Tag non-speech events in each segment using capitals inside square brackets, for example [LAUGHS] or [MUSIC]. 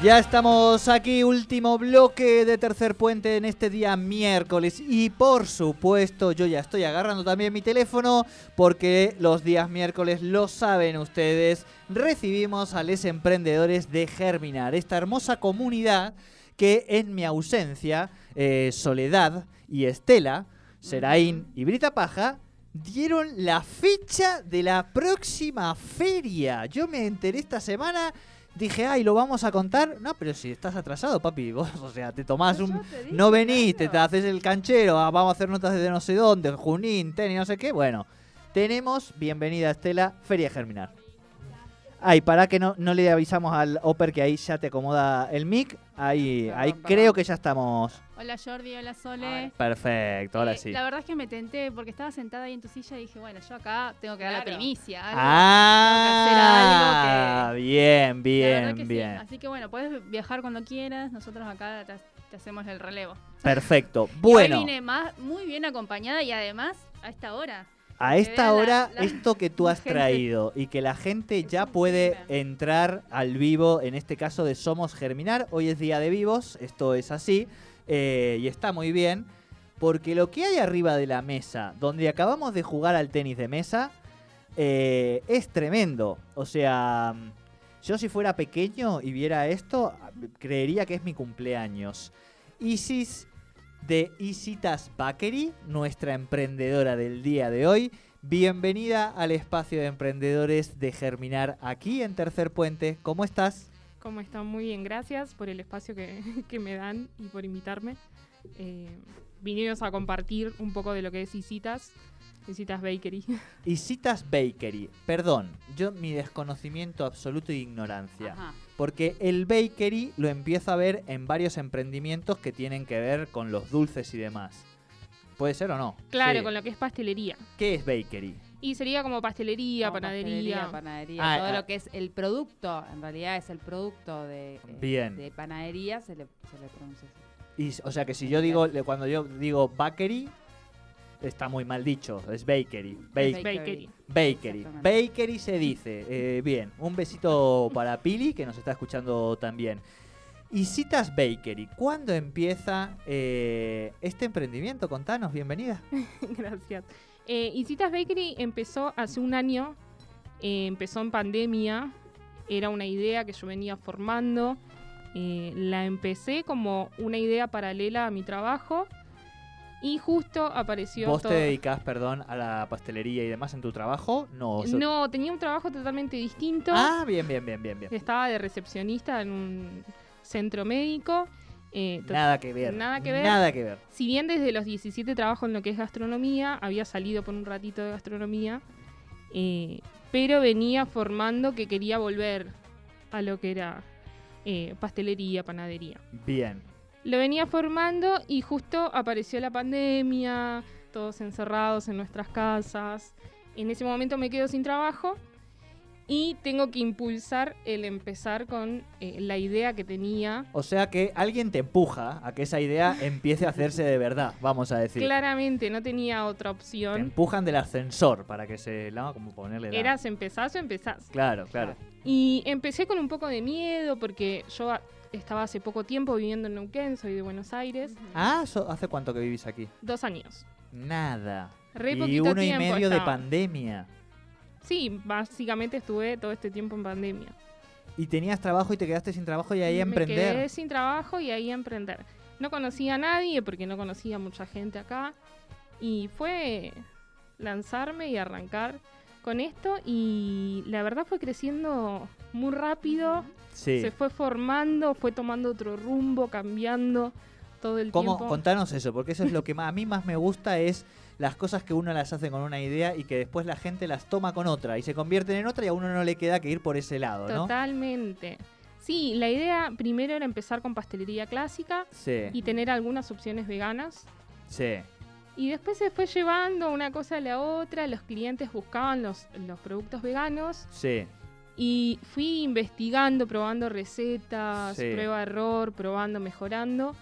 Ya estamos aquí, último bloque de tercer puente en este día miércoles. Y por supuesto, yo ya estoy agarrando también mi teléfono porque los días miércoles, lo saben ustedes, recibimos a los emprendedores de Germinar, esta hermosa comunidad que en mi ausencia, eh, Soledad y Estela, Seraín y Brita Paja, dieron la fecha de la próxima feria. Yo me enteré esta semana dije, ay, lo vamos a contar. No, pero si estás atrasado, papi, [LAUGHS] vos, o sea, te tomás un. no venís, te, haces el canchero, ah, vamos a hacer notas desde no sé dónde, Junín, tenis, no sé qué. Bueno, tenemos, bienvenida Estela, Feria Germinar. Ay, para que no, no le avisamos al Oper que ahí ya te acomoda el mic. Ahí, ahí creo que ya estamos. Hola Jordi, hola Sole. Perfecto, ahora eh, sí. La verdad es que me tenté porque estaba sentada ahí en tu silla y dije, bueno, yo acá tengo que dar la primicia. ah, bien, bien, bien. Así que bueno, puedes viajar cuando quieras. Nosotros acá te, hacemos el relevo. Perfecto. [LAUGHS] Bueno. Y vine más, muy bien acompañada y además a esta hora a esta hora, esto que tú [LAUGHS] has traído y que la gente ya puede entrar al vivo, en este caso de Somos Germinar, hoy es día de vivos, esto es así, eh, y está muy bien, porque lo que hay arriba de la mesa, donde acabamos de jugar al tenis de mesa, eh, es tremendo. O sea, yo si fuera pequeño y viera esto, creería que es mi cumpleaños. Isis de Isitas Bakery, nuestra emprendedora del día de hoy. Bienvenida al espacio de emprendedores de Germinar aquí en Tercer Puente. ¿Cómo estás? ¿Cómo están? Muy bien, gracias por el espacio que, [LAUGHS] me dan y por invitarme. Eh, vinimos a compartir un poco de lo que es Isitas, Isitas Bakery. [LAUGHS] Isitas Bakery, perdón, yo mi desconocimiento absoluto e ignorancia. Porque el bakery lo empiezo a ver en varios emprendimientos que tienen que ver con los dulces y demás. ¿Puede ser o no? Claro, con lo que es pastelería. ¿Qué es bakery? Y sería como pastelería, panadería. panadería, ah, todo lo ah. que es el producto, en realidad es el producto de, de panadería, se le, se le pronuncia así. Y, o sea que si yo digo, cuando yo digo bakery, está muy mal dicho, es bakery. bakery. Bakery. Bakery se dice. Eh, bien, un besito [LAUGHS] para Pili, que nos está escuchando también. Y Citas Bakery, ¿cuándo empieza eh, este emprendimiento? Contanos, bienvenida. [LAUGHS] Gracias. Eh, y Citas Bakery empezó hace un año, eh, empezó en pandemia, era una idea que yo venía formando, la empecé como una idea paralela a mi trabajo y justo apareció. ¿Vos te dedicás, perdón, a la pastelería y demás en tu trabajo? No, no, tenía un trabajo totalmente distinto. Ah, bien, bien, bien, bien, bien. Estaba de recepcionista en un centro médico. Eh, nada que ver. Nada que ver. Nada que ver. Si bien desde los 17 trabajo en lo que es gastronomía, había salido por un ratito de gastronomía, eh, pero venía formando que quería volver a lo que era eh, pastelería, panadería. Bien lo venía formando y justo apareció la pandemia, todos encerrados en nuestras casas. En ese momento me quedo sin trabajo y tengo que impulsar el empezar con eh, la idea que tenía. O sea que alguien te empuja a que esa idea [LAUGHS] empiece a hacerse de verdad, vamos a decir. Claramente, no tenía otra opción. Te empujan del ascensor para que se... ¿no? Como ponerle la... Eras empezás o empezás. Claro, claro. Y empecé con un poco de miedo porque yo estaba hace poco tiempo viviendo en Neuquén, soy de Buenos Aires. Ah, ¿hace cuánto que vivís aquí? Dos años. Nada. y uno y medio de pandemia. Sí, básicamente estuve todo este tiempo en pandemia. ¿Y tenías trabajo y te quedaste sin trabajo y ahí a emprender? Me quedé sin trabajo y ahí a emprender. No conocía a nadie porque no conocía a mucha gente acá. Y fue lanzarme y arrancar con esto y la verdad fue creciendo muy rápido se fue formando, fue tomando otro rumbo, cambiando todo el ¿Cómo? tiempo. Contanos eso, porque eso es lo [LAUGHS] que a mí más me gusta es las cosas que uno las hace con una idea y que después la gente las toma con otra y se convierten en otra y a uno no le queda que ir por ese lado, ¿no? Totalmente. Sí, la idea primero era empezar con pastelería clásica y tener algunas opciones veganas. Sí. Y después se fue llevando una cosa a la otra, los clientes buscaban los, los productos veganos. Sí. Y fui investigando, probando recetas, prueba error, probando, mejorando.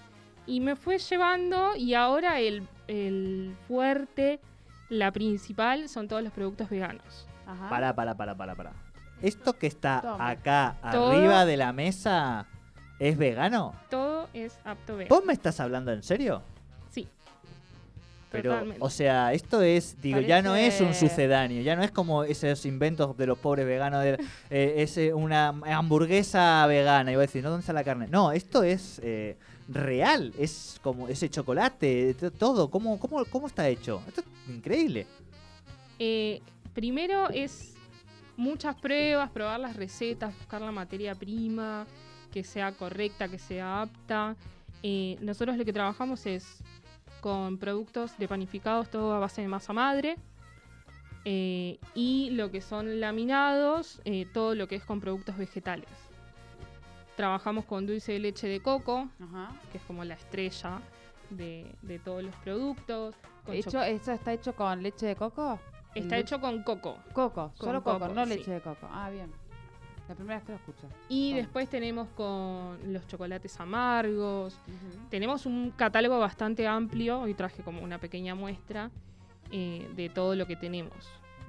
Y me fue llevando y ahora el, fuerte, la principal, son todos los productos veganos. Ajá. Para, para, para, para, para. Esto que está acá arriba de la mesa ¿Es vegano? Todo es apto vegano. ¿Vos me estás hablando en serio? Pero, Totalmente. o sea, esto es, digo, ya no es un sucedáneo, ya no es como esos inventos de los pobres veganos, de, eh, es una hamburguesa vegana, y voy a decir, ¿no? ¿Dónde está la carne? No, esto es eh, real, es como ese chocolate, todo, ¿cómo, cómo, cómo está hecho? Esto es increíble. Eh, primero es muchas pruebas, probar las recetas, buscar la materia prima, que sea correcta, que sea apta. Eh, nosotros lo que trabajamos es con productos de panificados, todo a base de masa madre. eh, y lo que son laminados, eh, todo lo que es con productos vegetales. Trabajamos con dulce de leche de coco, Ajá. que es como la estrella de, de todos los productos. con Hecho, ¿Eso está hecho con leche de coco? está hecho con coco. Coco, con solo coco, coco, no sí. leche de coco. Ah, bien. La primera vez que lo escucho. Y después tenemos con los chocolates amargos. Tenemos un catálogo bastante amplio. Hoy traje como una pequeña muestra eh, de todo lo que tenemos.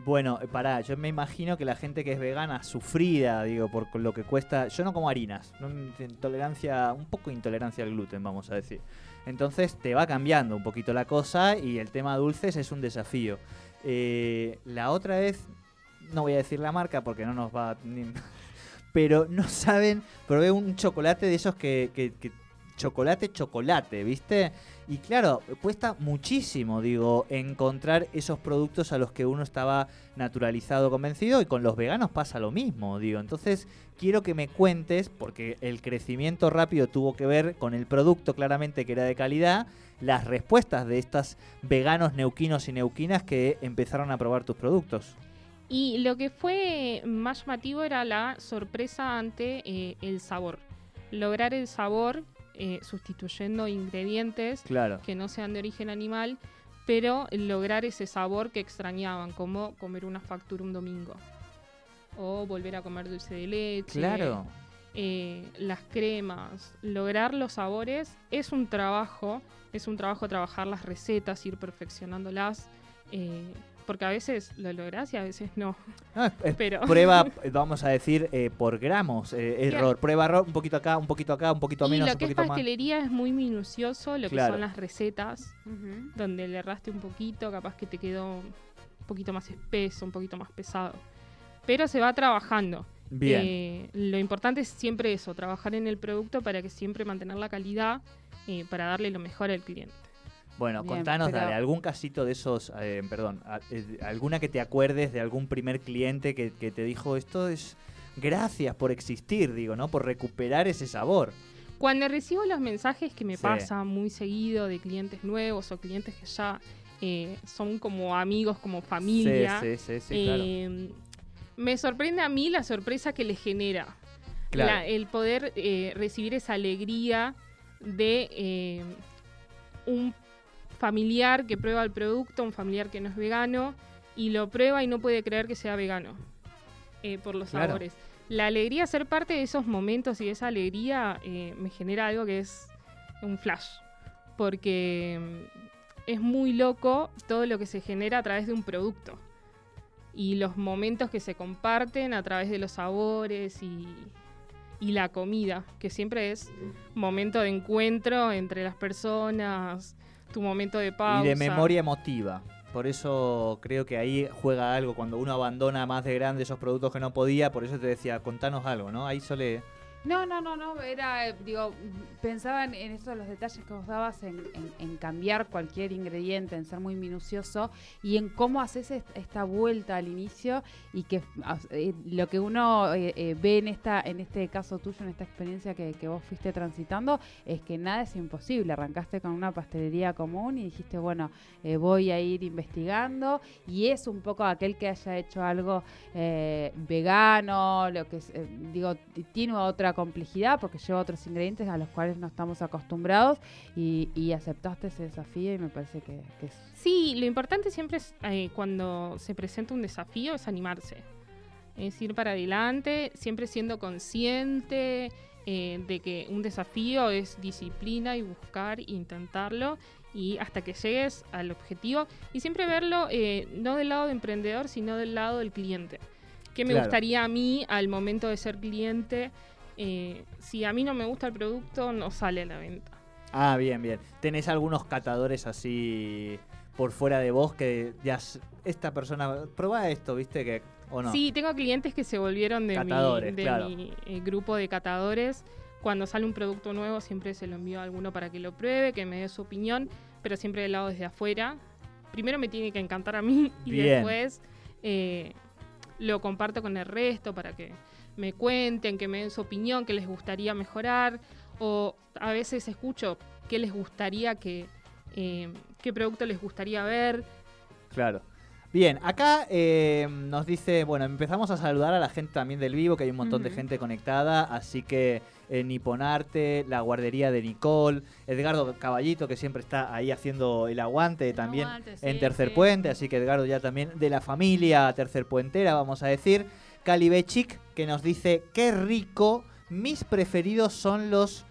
Bueno, eh, pará, yo me imagino que la gente que es vegana, sufrida, digo, por lo que cuesta. Yo no como harinas, no, intolerancia, un poco de intolerancia al gluten, vamos a decir. Entonces te va cambiando un poquito la cosa y el tema dulces es un desafío. Eh, la otra vez, no voy a decir la marca porque no nos va. [LAUGHS] pero no [LAUGHS] saben, probé un chocolate de esos que- que- chocolate, chocolate, ¿viste? Y claro, cuesta muchísimo, digo, encontrar esos productos a los que uno estaba naturalizado, convencido, y con los veganos pasa lo mismo, digo. Entonces, quiero que me cuentes, porque el crecimiento rápido tuvo que ver con el producto claramente que era de calidad, las respuestas de estas veganos neuquinos y neuquinas que empezaron a probar tus productos. Y lo que fue más llamativo era la sorpresa ante eh, el sabor. Lograr el sabor eh, sustituyendo ingredientes Claro. que no sean de origen animal, pero lograr ese sabor que extrañaban, como comer una factura un domingo. O volver a comer dulce de leche. Claro. eh, las cremas, lograr los sabores es un trabajo, es un trabajo trabajar las recetas, ir perfeccionándolas, eh, porque a veces lo lográs y a veces no. No, es- es [LAUGHS] Pero prueba, [LAUGHS] eh, vamos a decir, eh, por gramos, eh, Claro. error. Prueba error, un poquito acá, un poquito acá, un poquito y menos, lo un que es poquito más. pastelería es muy minucioso, lo Claro. que son las recetas, donde le erraste un poquito, capaz que te quedó un poquito más espeso, un poquito más pesado. Pero se va trabajando. Bien. Eh, lo importante es siempre eso, trabajar en el producto para que siempre mantener la calidad, eh, para darle lo mejor al cliente. Bueno, Bien, contanos, pero- dale, algún casito de esos, eh, perdón, a- eh, alguna que te acuerdes de algún primer cliente que, que te dijo esto es gracias por existir, digo, ¿no? Por recuperar ese sabor. Cuando recibo los mensajes que me Sí. pasa muy seguido de clientes nuevos o clientes que ya eh, son como amigos, como familia, Sí, sí, sí, sí, claro. eh, me sorprende a mí la sorpresa que les genera. Claro. La- el poder eh, recibir esa alegría de eh, un familiar que prueba el producto, un familiar que no es vegano, y lo prueba y no puede creer que sea vegano eh, por los Claro. sabores. La alegría, ser parte de esos momentos y esa alegría eh, me genera algo que es un flash, porque mm, es muy loco todo lo que se genera a través de un producto y los momentos que se comparten a través de los sabores y, y la comida, que siempre es momento de encuentro entre las personas, tu momento de pausa. Y de memoria emotiva. Por eso creo que ahí juega algo. Cuando uno abandona más de grande esos productos que no podía, por eso te decía, contanos algo, ¿no? Ahí suele... No, no, no, no, era, eh, digo, pensaba en, en eso de los detalles que vos dabas, en, cambiar cualquier ingrediente, en ser muy minucioso y en cómo haces est- esta vuelta al inicio y que as- eh, lo que uno eh, eh, ve en esta en este caso tuyo, en esta experiencia que, que vos fuiste transitando, es que nada es imposible. Arrancaste con una pastelería común y dijiste, bueno, eh, voy a ir investigando y es un poco aquel que haya hecho algo vegano, lo que digo, tiene otra complejidad porque lleva otros ingredientes a los cuales no estamos acostumbrados y, y aceptaste ese desafío y me parece que, que es... Sí, lo importante siempre es eh, cuando se presenta un desafío es animarse. Es ir para adelante, siempre siendo consciente eh, de que un desafío es disciplina y buscar, intentarlo y hasta que llegues al objetivo y siempre verlo eh, no del lado de emprendedor, sino del lado del cliente. ¿Qué me Claro. gustaría a mí al momento de ser cliente eh, si a mí no me gusta el producto, no sale a la venta. Ah, bien, bien. ¿Tenés algunos catadores así por fuera de vos que ya esta persona prueba esto, viste que o no? Sí, tengo clientes que se volvieron de Catadores, mi, de claro. mi, eh, grupo de catadores. Cuando sale un producto nuevo siempre se lo envío a alguno para que lo pruebe, que me dé su opinión, pero siempre del lado desde afuera. Primero me tiene que encantar a mí [LAUGHS] y Bien. después eh, lo comparto con el resto para que me cuenten, que me den su opinión, que les gustaría mejorar. O a veces escucho qué les gustaría que, eh, qué producto les gustaría ver. Claro. Bien, acá eh, nos dice, bueno, empezamos a saludar a la gente también del vivo, que hay un montón de gente conectada, así que eh, Niponarte, la guardería de Nicole, Edgardo Caballito, que siempre está ahí haciendo el aguante también aguante, en sí, Tercer sí. Puente, así que Edgardo ya también de la familia Tercer Puentera, vamos a decir. Cali Bechic, que nos dice, qué rico, mis preferidos son los...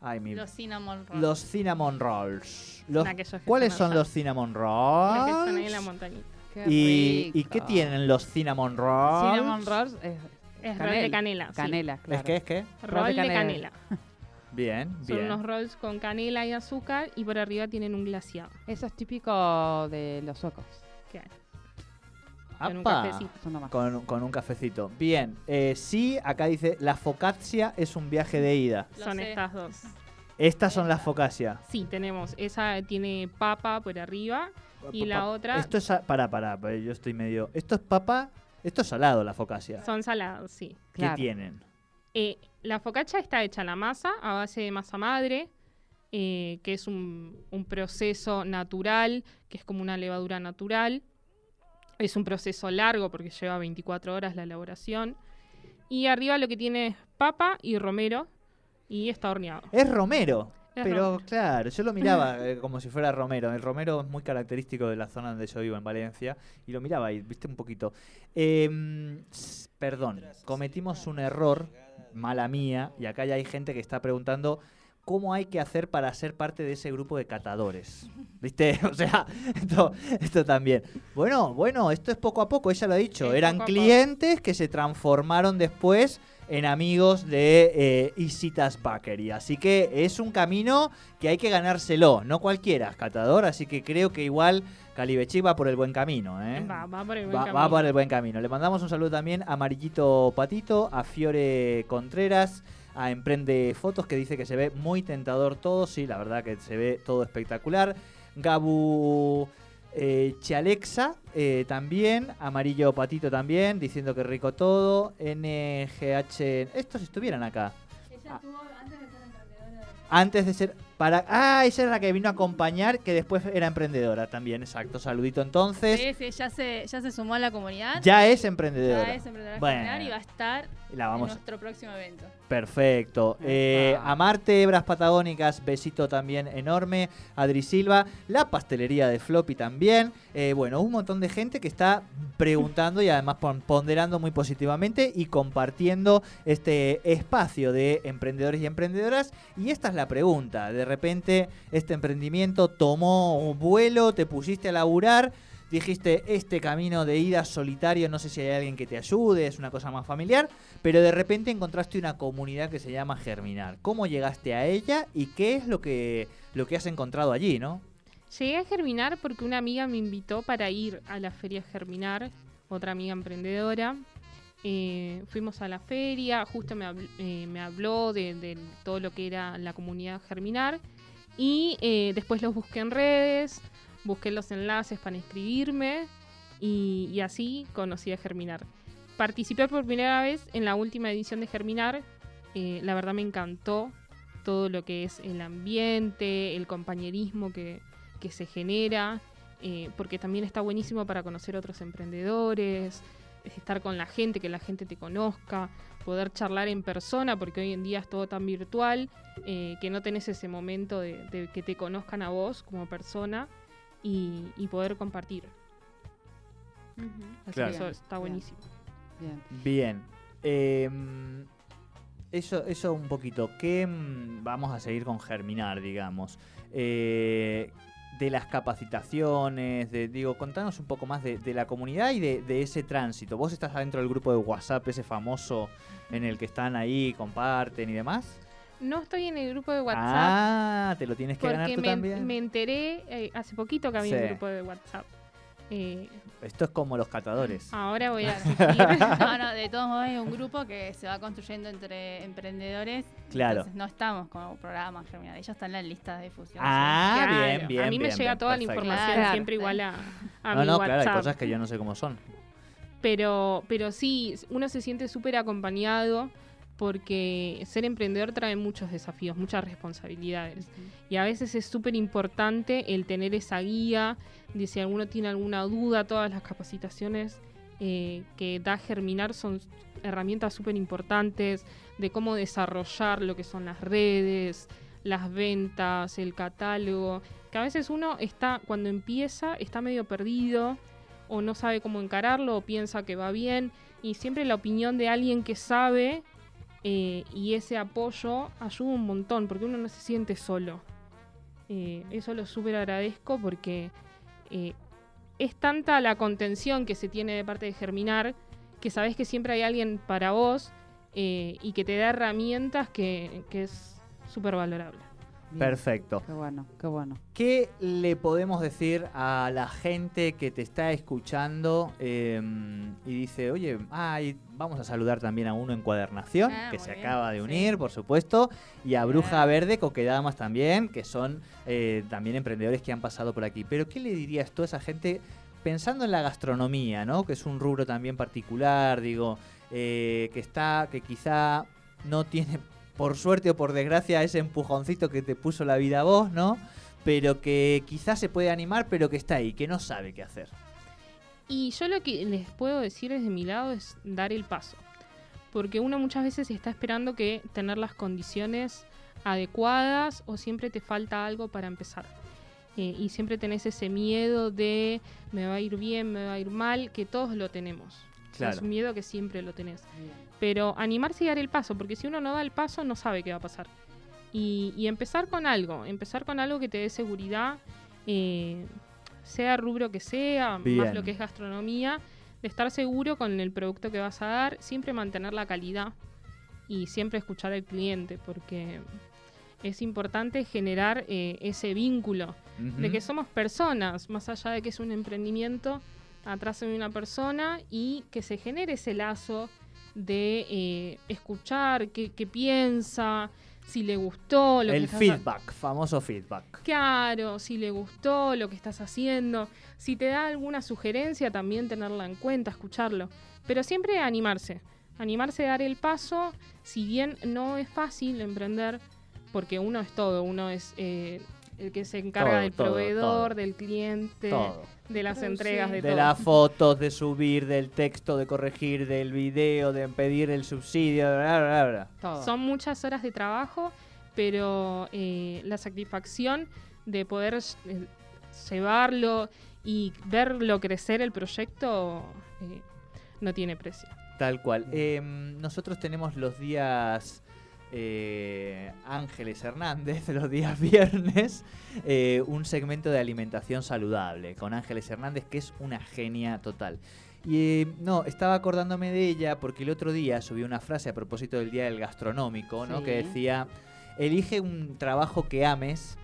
Ay, mi... Los cinnamon rolls. Los cinnamon rolls. Los- ¿Cuáles son los cinnamon Los que están ahí en la rolls? montañita. Qué ¿Y, ¿Y qué tienen los cinnamon rolls? Cinnamon rolls es Es rol de canela. sí. canela, claro. ¿Es que es que? Rol de canela. canela. [LAUGHS] Bien, Son bien. unos rolls con canela y azúcar y por arriba tienen un glaciado. Eso es típico de los suecos. hay. Con un cafecito. Son nomás. Con, con un cafecito. Bien, eh, sí, acá dice, la focaccia es un viaje de ida. Lo Son sé. estas dos. Estas son las focaccia. Sí, tenemos. Esa tiene papa por arriba y la otra Esto es... Para, para, yo estoy medio... Esto es papa... Esto es salado, la focaccia. son salados, sí. ¿Qué Claro. tienen? Eh, la focaccia está hecha la masa a base de masa madre, eh, que es un, un proceso natural, que es como una levadura natural. Es un proceso largo porque lleva 24 horas la elaboración. Y arriba lo que tiene es papa y romero y está horneado. Es romero. Es Pero romero. claro, yo lo miraba [LAUGHS] eh, como si fuera romero. El romero es muy característico de la zona donde yo vivo, en Valencia. Y lo miraba ahí, viste, un poquito. Em, perdón, cometimos un error, mala mía. Y acá ya hay gente que está preguntando cómo hay que hacer para ser parte de ese grupo de catadores. ¿Viste? [LAUGHS] O sea, esto, esto también. Bueno, bueno, esto es poco a poco, ella lo ha dicho. Eran clientes que se transformaron después en amigos de eh, Isitas Bakery. Así que es un camino que hay que ganárselo, no cualquiera catador, así que creo que igual Calibechic va por el buen camino. ¿eh? Va, va por el buen Va, camino. va por el buen camino. Le mandamos un saludo también a Amarillito Patito, a Fiore Contreras, a Emprende Fotos, que dice que se ve muy tentador todo. Sí, la verdad que se ve todo espectacular. Gabu eh, Chalexa eh, también, Amarillo Patito también, diciendo que rico todo. NGH, estos estuvieran acá. Ella estuvo antes de ser emprendedora. de- Antes de ser para ah, esa era la que vino a acompañar, que después era emprendedora también, exacto. Saludito entonces. Sí, sí, ya se, ya se sumó a la comunidad. Ya es emprendedora. Ya es emprendedora Bueno. y va a estar La vamos en nuestro próximo evento. Perfecto. Eh, Epa. a Marte, Hebras Patagónicas, besito también enorme. Adri Silva, la pastelería de Floppy también. Eh, bueno, un montón de gente que está preguntando y además pon- ponderando muy positivamente y compartiendo este espacio de emprendedores y emprendedoras. Y esta es la pregunta. De repente, este emprendimiento tomó un vuelo, te pusiste a laburar. Dijiste, este camino de ida solitario, no sé si hay alguien que te ayude, es una cosa más familiar, pero de repente encontraste una comunidad que se llama Germinar. ¿Cómo llegaste a ella y qué es lo que, lo que has encontrado allí, no? Llegué a Germinar porque una amiga me invitó para ir a la feria Germinar, otra amiga emprendedora. Eh, fuimos a la feria, justo me, eh, habló de, de todo lo que era la comunidad Germinar y eh, después los busqué en redes, busqué los enlaces para inscribirme y, así conocí a Germinar. Participé por primera vez en la última edición de Germinar, eh, la verdad me encantó todo lo que es el ambiente, el compañerismo que, que se genera, eh, porque también está buenísimo para conocer otros emprendedores, estar con la gente, que la gente te conozca, poder charlar en persona, porque hoy en día es todo tan virtual, eh, que no tenés ese momento de que te conozcan a vos como persona y, y poder compartir. Así Claro. que eso está buenísimo. Bien. Bien. Eh, eso, eso un poquito. ¿Qué mm, vamos a seguir con Germinar, digamos? Eh, de las capacitaciones, de, digo, contanos un poco más de, de la comunidad y de, de ese tránsito. Vos estás adentro del grupo de WhatsApp, ese famoso en el que están ahí, comparten y demás. No estoy en el grupo de WhatsApp. Ah, te lo tienes que ganar porque tú me, también. me enteré eh, hace poquito que había Sí. un grupo de WhatsApp. Eh, Esto es como los catadores. ahora voy a. [LAUGHS] No, no, de todos modos es un grupo que se va construyendo entre emprendedores. Claro. Entonces no estamos como programa germinal. Ellos están en la lista de difusión. Ah, Claro, bien, bien. A mí me bien, llega bien, toda perfecto. la información Claro. siempre igual a, a No, mi no, WhatsApp. claro, hay cosas que yo no sé cómo son. Pero, pero sí, uno se siente súper acompañado porque ser emprendedor trae muchos desafíos, muchas responsabilidades. Y a veces es súper importante el tener esa guía de si alguno tiene alguna duda, todas las capacitaciones eh, que da Germinar son herramientas súper importantes de cómo desarrollar lo que son las redes, las ventas, el catálogo, que a veces uno está, cuando empieza, está medio perdido o no sabe cómo encararlo o piensa que va bien y siempre la opinión de alguien que sabe eh, y ese apoyo ayuda un montón porque uno no se siente solo. Eh, eso lo súper agradezco porque eh, es tanta la contención que se tiene de parte de Germinar que sabes que siempre hay alguien para vos eh, y que te da herramientas que, que es súper valorable. Bien. Perfecto. Qué bueno, qué bueno. ¿Qué le podemos decir a la gente que te está escuchando eh, y dice, oye, ay, vamos a saludar también a uno en Cuadernación, Ah, que se bien, acaba de sí. unir, por supuesto, y a Bruja. Verde, Coquedamas también, que son eh, también emprendedores que han pasado por aquí. Pero, ¿qué le dirías tú a esa gente pensando en la gastronomía, ¿no? que es un rubro también particular, digo, eh, que está, que quizá no tiene por suerte o por desgracia, ese empujoncito que te puso la vida a vos, ¿no? Pero que quizás se puede animar, pero que está ahí, que no sabe qué hacer. Y yo lo que les puedo decir desde mi lado es dar el paso. Porque uno muchas veces está esperando que tener las condiciones adecuadas o siempre te falta algo para empezar. Eh, y siempre tenés ese miedo de me va a ir bien, me va a ir mal, que todos lo tenemos. O sea, Es un miedo que siempre lo tenés. Bien. Pero animarse y dar el paso, porque si uno no da el paso no sabe qué va a pasar. Y, y empezar con algo, empezar con algo que te dé seguridad, eh, sea rubro que sea, Bien. más lo que es gastronomía, de estar seguro con el producto que vas a dar, siempre mantener la calidad y siempre escuchar al cliente, porque es importante generar eh, ese vínculo de que somos personas, más allá de que es un emprendimiento, atrás hay una persona y que se genere ese lazo de eh, escuchar qué, qué piensa, si le gustó lo que El estás ha- feedback, famoso feedback. Claro, si le gustó lo que estás haciendo, si te da alguna sugerencia también tenerla en cuenta, escucharlo. Pero siempre animarse, animarse a dar el paso, si bien no es fácil emprender, porque uno es todo, uno es eh, el que se encarga Todo, del todo, proveedor, todo. del cliente, Todo. de las entregas, de, De todo. las fotos, de subir, del texto, de corregir, del video, de pedir el subsidio, bla, bla, bla. Todo. Son muchas horas de trabajo, pero eh, la satisfacción de poder eh, llevarlo y verlo crecer el proyecto eh, no tiene precio. Tal cual. Eh, nosotros tenemos los días eh, Ángeles Hernández, [LAUGHS] los días viernes, eh, un segmento de alimentación saludable con Ángeles Hernández, que es una genia total. Y eh, no, estaba acordándome de ella porque el otro día subió una frase a propósito del Día del Gastronómico, ¿no? Sí. Que decía, elige un trabajo que ames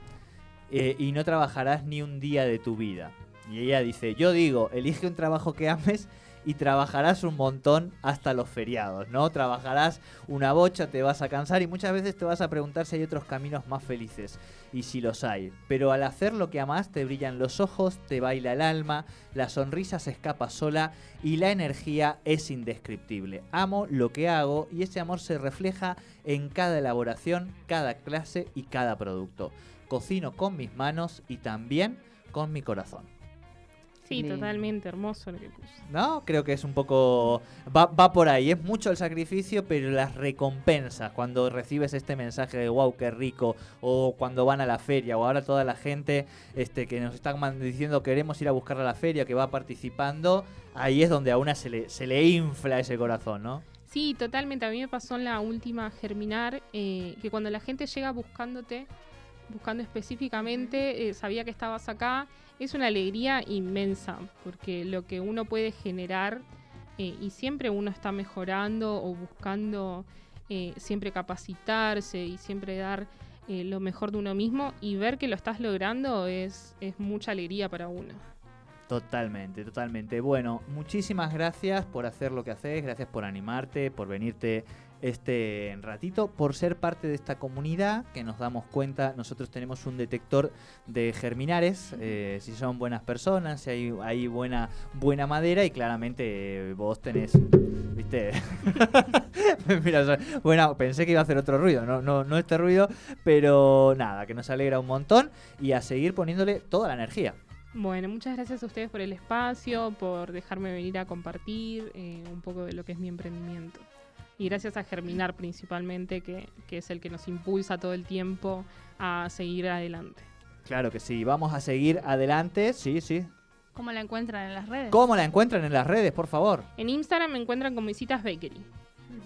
eh, y no trabajarás ni un día de tu vida. Y ella dice, yo digo, elige un trabajo que ames y trabajarás un montón hasta los feriados, ¿no? Trabajarás una bocha, te vas a cansar y muchas veces te vas a preguntar si hay otros caminos más felices. Y si los hay. Pero al hacer lo que amas te brillan los ojos, te baila el alma, la sonrisa se escapa sola y la energía es indescriptible. Amo lo que hago y ese amor se refleja en cada elaboración, cada clase y cada producto. Cocino con mis manos y también con mi corazón. Sí, totalmente hermoso lo que puso. ¿No? Creo que es un poco... Va, va por ahí. Es mucho el sacrificio, pero las recompensas. Cuando recibes este mensaje de wow, qué rico. O cuando van a la feria. O ahora toda la gente este, que nos están man- diciendo queremos ir a buscar a la feria, que va participando. Ahí es donde a una se le, se le infla ese corazón, ¿no? Sí, totalmente. A mí me pasó en la última Germinar eh, que cuando la gente llega buscándote buscando específicamente, eh, sabía que estabas acá. Es una alegría inmensa, porque lo que uno puede generar, eh, y siempre uno está mejorando o buscando eh, siempre capacitarse y siempre dar eh, lo mejor de uno mismo, y ver que lo estás logrando es, es mucha alegría para uno. Totalmente, totalmente. Bueno, muchísimas gracias por hacer lo que haces, gracias por animarte, por venirte este ratito, por ser parte de esta comunidad que nos damos cuenta, nosotros tenemos un detector de germinares, eh, si son buenas personas, si hay, hay buena, buena madera y claramente eh, vos tenés, viste, [LAUGHS] mira, bueno, pensé que iba a hacer otro ruido, no, no, no este ruido, pero nada, que nos alegra un montón y a seguir poniéndole toda la energía. Bueno, muchas gracias a ustedes por el espacio, por dejarme venir a compartir eh, un poco de lo que es mi emprendimiento. Y gracias a Germinar principalmente, que, que es el que nos impulsa todo el tiempo a seguir adelante. Claro que sí, vamos a seguir adelante, sí, sí. ¿Cómo la encuentran en las redes? ¿Cómo la encuentran en las redes, por favor? En Instagram me encuentran como Visitas Bakery.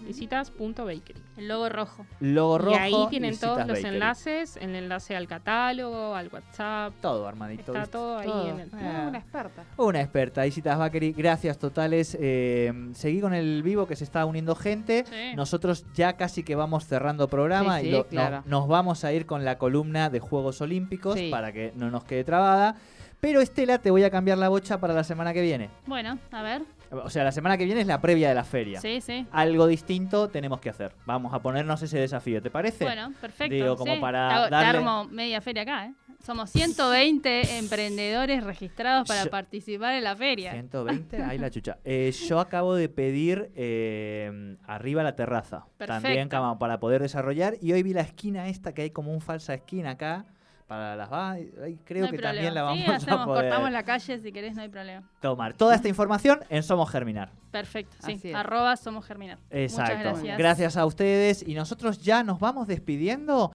Visitas.bakery. El logo rojo. Logo rojo. Y ahí tienen Visitas todos los Bakery. enlaces, el enlace al catálogo, al WhatsApp. Todo armadito. Está ¿viste? todo ahí Todo. en el... Ah. una experta. Una experta, Isitas Bakery, gracias totales. Eh, seguí con el vivo que se está uniendo gente. Sí. Nosotros ya casi que vamos cerrando programa Sí, y no- nos vamos a ir con la columna de Juegos Olímpicos Sí. para que no nos quede trabada. Pero Estela, te voy a cambiar la bocha para la semana que viene. Bueno, a ver. O sea, la semana que viene es la previa de la feria. Sí, sí. Algo distinto tenemos que hacer. Vamos a ponernos ese desafío, ¿te parece? Bueno, perfecto. Digo, como sí. para Te darle- armo media feria acá, ¿eh? Somos 120 emprendedores registrados para Yo- participar en la feria. 120, [LAUGHS] ahí la chucha. Eh, yo acabo de pedir eh, arriba la terraza. Perfecto. También para poder desarrollar. Y hoy vi la esquina esta, que hay como un falsa esquina acá. Para las va- ay, creo no que problema. también la vamos sí, hacemos, a poder cortamos la calle si querés, no hay problema. tomar. Toda esta información en Somos Germinar. Perfecto, sí. Es. Arroba somos germinar. Exacto. Muchas gracias. a ustedes. Y nosotros ya nos vamos despidiendo